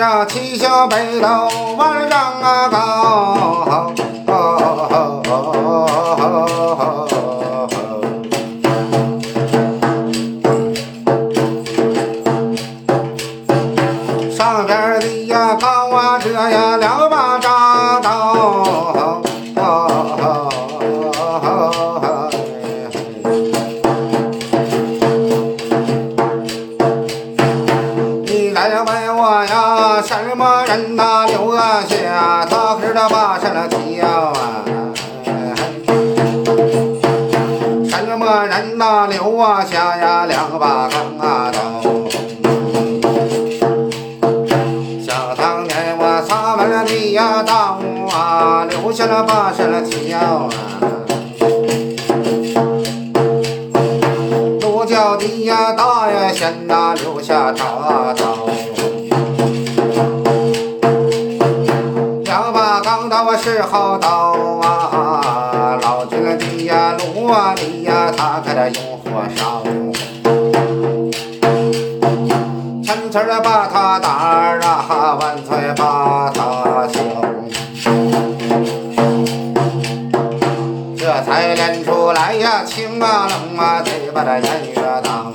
啊，七小北斗往上啊高。上边的呀高啊，这呀两把铡刀。你来我呀，什么人呐留下他可是他把什么挑啊？什么人呐留下呀两把钢啊刀？想当年我擦完了地呀刀啊，留下了把什么挑啊？鹿角的呀大呀仙呐留下铡刀。好刀啊，老君的呀炉啊里呀，他开了用火烧。千层儿把他打啊，万岁把他敲。这才练出来呀，青啊冷啊，得把这颜月当。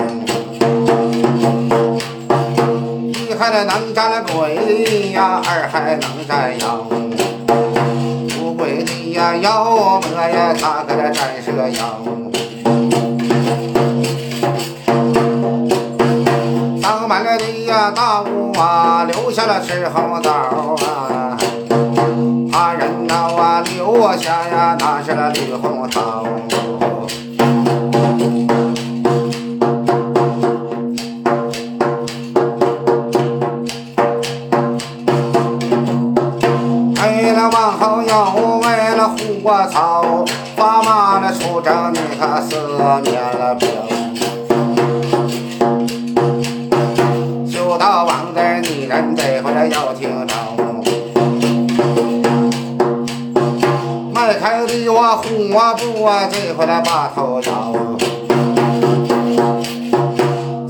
一还能战鬼呀，二还能战妖。不鬼的呀，妖魔呀，他可这战蛇妖。当满了的呀大雾啊，留下了石猴枣啊。怕人呐啊，留下呀那是那绿红桃。为了王后又为了护我草，把马的出征你可思念了兵。就到王子你人这回来要听着。迈开的我护我步啊，这回来把头摇。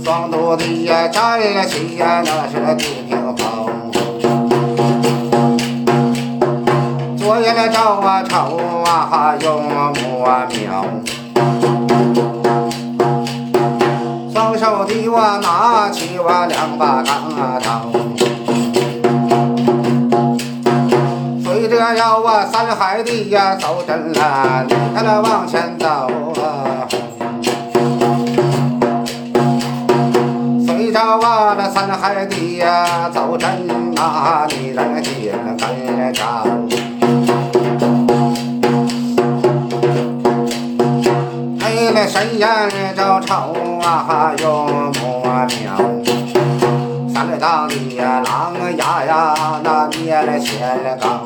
双肚的呀站了起呀，那是那地照啊瞅啊，用木啊瞄。双手的我拿起我两把钢刀。随着要我三海的呀走真了，你看那往前走啊。随着我那三海的呀走真啊，你人紧跟着。为了神眼着瞅啊，用目瞄。三了当的呀狼牙呀，那灭了千钢。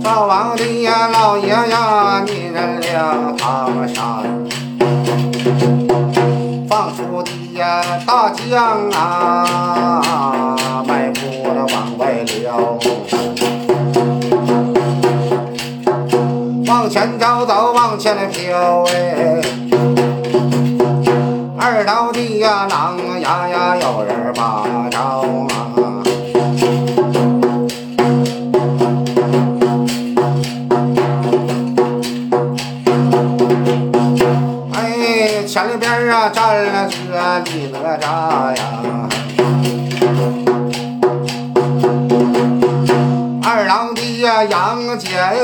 赵王的呀老爷呀，你人两旁山。放出的呀大江啊，迈步的往外溜。往前走走，往前飘哎。二道地呀狼呀呀，有人把招啊。哎，前边啊站了个李哪吒呀。杨戬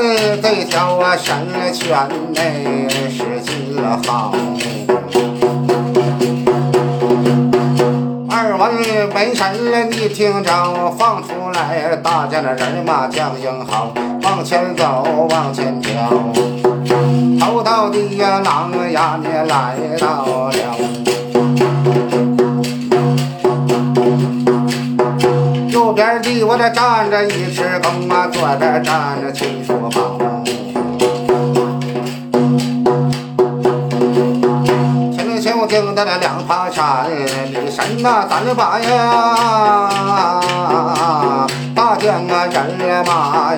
这条啊神拳内使劲了好。二文没神，你听着，放出来，大家的人马将英豪，往前走，往前跳。头道的呀狼呀，你来到了。右边的我这站着一尺高啊，左边站着秦叔宝。前面兄弟的那两旁山，你神呐，咱把呀，大将啊人马。